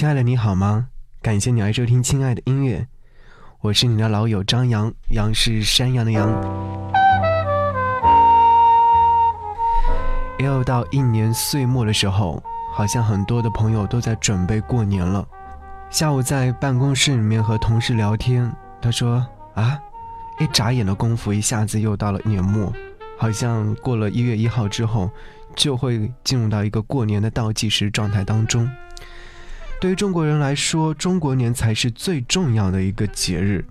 亲爱的，你好吗？感谢你来收听《亲爱的音乐》，我是你的老友张扬，杨是山羊的羊。又到一年岁末的时候，好像很多的朋友都在准备过年了。下午在办公室里面和同事聊天，他说：“啊，一眨眼的功夫，一下子又到了年末，好像过了一月一号之后，就会进入到一个过年的倒计时状态当中。”对于中国人来说，中国年才是最重要的一个节日，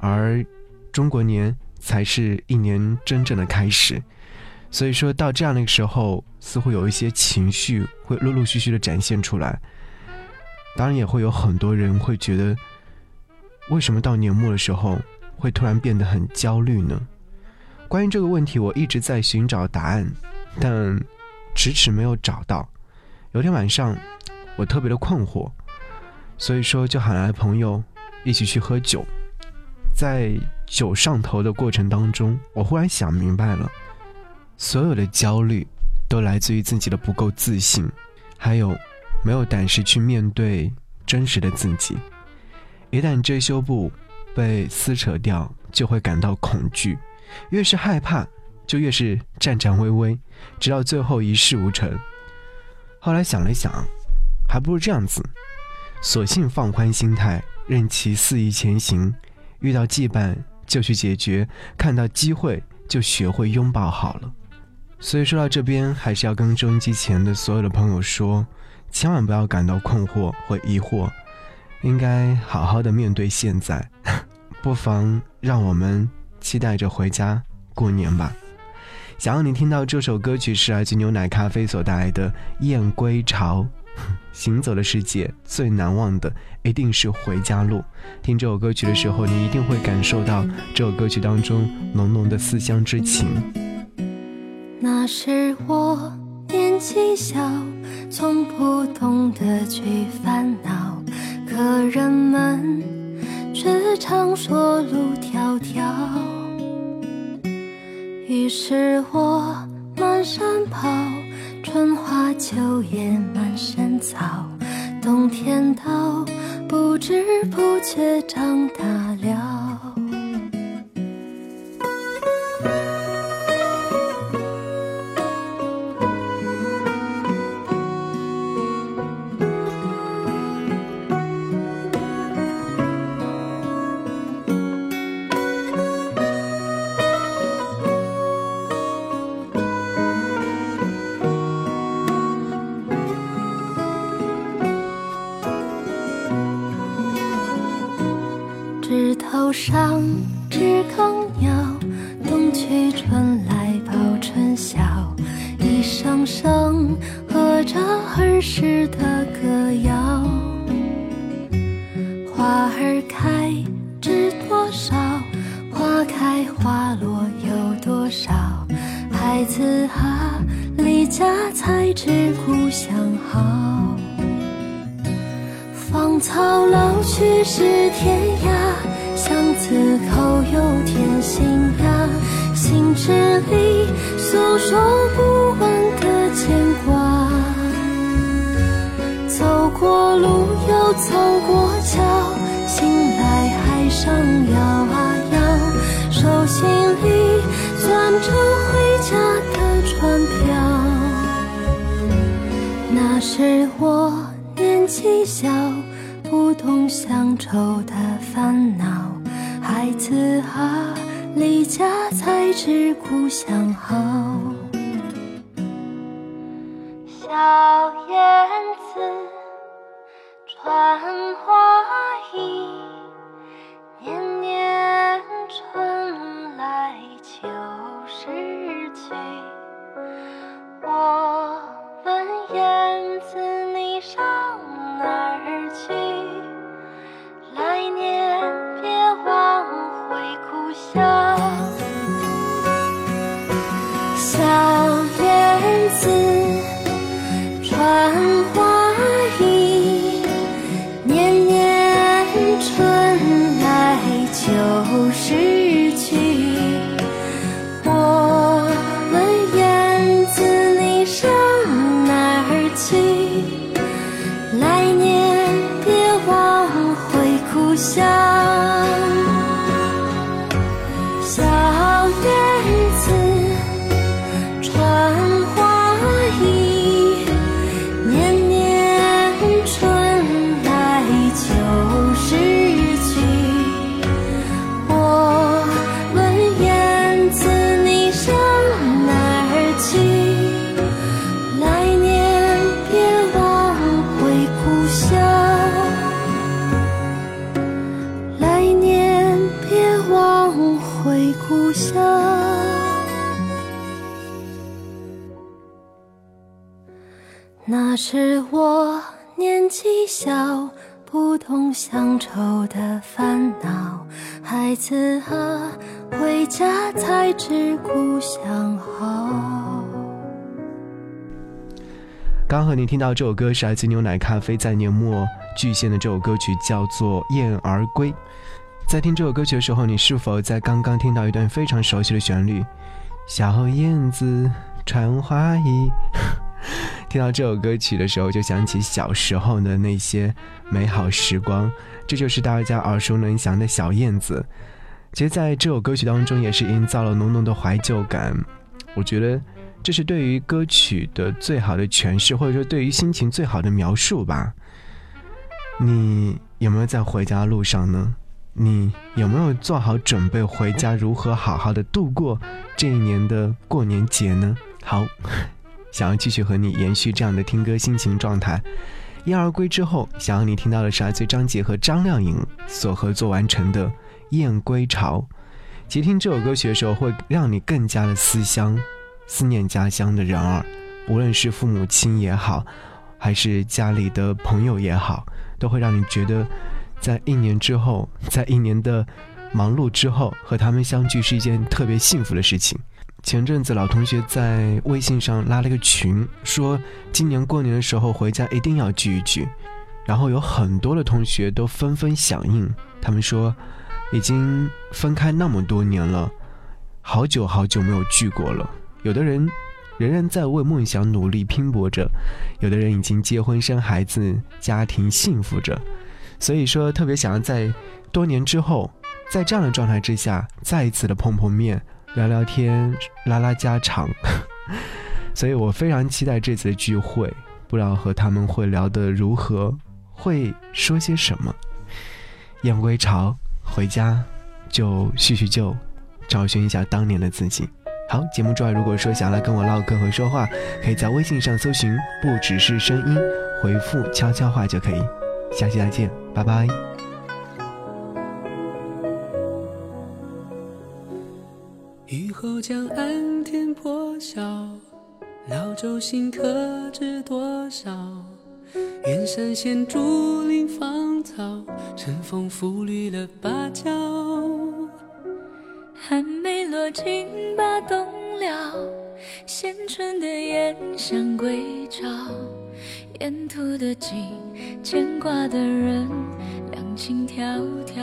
而中国年才是一年真正的开始。所以说到这样的时候，似乎有一些情绪会陆陆续续的展现出来。当然，也会有很多人会觉得，为什么到年末的时候会突然变得很焦虑呢？关于这个问题，我一直在寻找答案，但迟迟没有找到。有天晚上。我特别的困惑，所以说就喊来朋友一起去喝酒。在酒上头的过程当中，我忽然想明白了，所有的焦虑都来自于自己的不够自信，还有没有胆识去面对真实的自己。一旦遮羞布被撕扯掉，就会感到恐惧，越是害怕，就越是颤颤巍巍，直到最后一事无成。后来想了想。还不如这样子，索性放宽心态，任其肆意前行。遇到羁绊就去解决，看到机会就学会拥抱好了。所以说到这边，还是要跟收音机前的所有的朋友说，千万不要感到困惑或疑惑，应该好好的面对现在。不妨让我们期待着回家过年吧。想要你听到这首歌曲是来自牛奶咖啡所带来的《燕归巢》。行走的世界最难忘的一定是回家路。听这首歌曲的时候，你一定会感受到这首歌曲当中浓浓的思乡之情。那时我年纪小，从不懂得去烦恼，可人们却常说路迢迢。于是我满山跑。春花秋叶满山草，冬天到不知不觉长大了。上知更鸟，冬去春来报春晓。一声声和着儿时的歌谣。花儿开知多少？花开花落有多少？孩子啊，离家才知故乡好。芳草老去是天涯。纸里诉说不完的牵挂。走过路又走过桥，醒来海上摇啊摇，手心里攥着回家的船票。那时我年纪小，不懂乡愁的烦恼。孩子啊，离家才知故乡好。小燕子穿花小燕子穿花衣，年年春来秋时去。我问燕子，你上哪儿去？来年别忘回。故乡。那是我年纪小，不懂乡愁的烦恼。孩子啊，回家才知故乡好。刚和你听到这首歌是来自牛奶咖啡在年末巨献的这首歌曲，叫做《燕儿归》。在听这首歌曲的时候，你是否在刚刚听到一段非常熟悉的旋律？小燕子穿花衣。听到这首歌曲的时候，就想起小时候的那些美好时光，这就是大家耳熟能详的小燕子。其实，在这首歌曲当中，也是营造了浓浓的怀旧感。我觉得，这是对于歌曲的最好的诠释，或者说对于心情最好的描述吧。你有没有在回家的路上呢？你有没有做好准备回家，如何好好的度过这一年的过年节呢？好。想要继续和你延续这样的听歌心情状态，燕儿归之后，想要你听到的是来自张杰和张靓颖所合作完成的《燕归巢》。其实听这首歌曲的时候，会让你更加的思乡，思念家乡的人儿，无论是父母亲也好，还是家里的朋友也好，都会让你觉得，在一年之后，在一年的忙碌之后，和他们相聚是一件特别幸福的事情。前阵子老同学在微信上拉了个群，说今年过年的时候回家一定要聚一聚，然后有很多的同学都纷纷响应。他们说，已经分开那么多年了，好久好久没有聚过了。有的人仍然在为梦想努力拼搏着，有的人已经结婚生孩子，家庭幸福着。所以说，特别想要在多年之后，在这样的状态之下，再一次的碰碰面。聊聊天，拉拉家常，所以我非常期待这次的聚会。不知道和他们会聊得如何，会说些什么。燕归巢，回家就叙叙旧，找寻一下当年的自己。好，节目之外，如果说想来跟我唠嗑和说话，可以在微信上搜寻“不只是声音”，回复悄悄话就可以。下期再见，拜拜。老舟新客知多少？远山现竹林芳草，晨风拂绿了芭蕉。寒梅落尽把冬了，衔春的燕想归巢。沿途的景，牵挂的人，两情迢迢。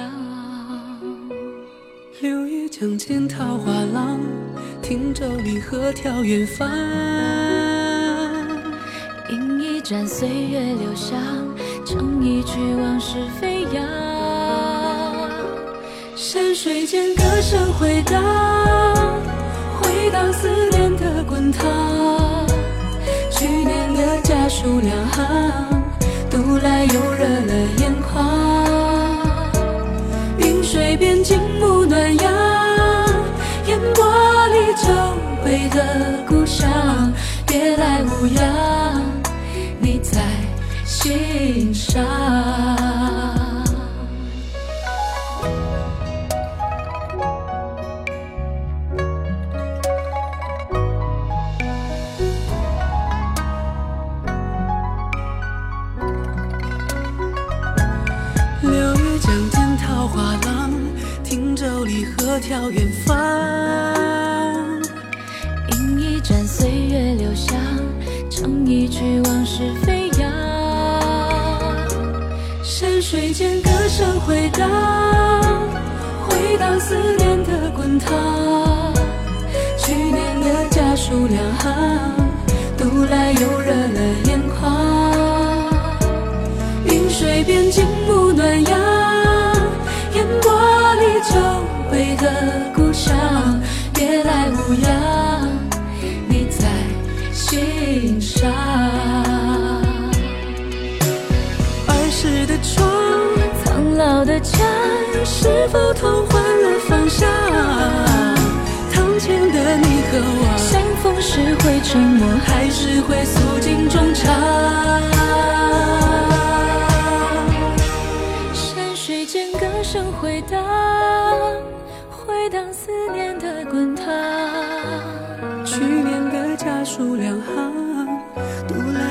柳叶江间桃花浪，汀洲离合眺远方。饮一盏岁月留香，唱一曲往事飞扬。山水间歌声回荡，回荡思念的滚烫。去年的家书两行，读来又热了眼眶。云水边静沐暖阳，烟波里久违的故乡，别来无恙，心上。思念的滚烫。去年的家书两行，读来又热了眼眶。云水边静沐暖阳。烟波里久违的故乡，别来无恙，你在心上。儿时的窗，苍老的家，是否同渴望，相逢时会沉默，还是会诉尽衷肠？山水间歌声回荡，回荡思念的滚烫。去年的家书两行，读来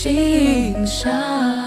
心上。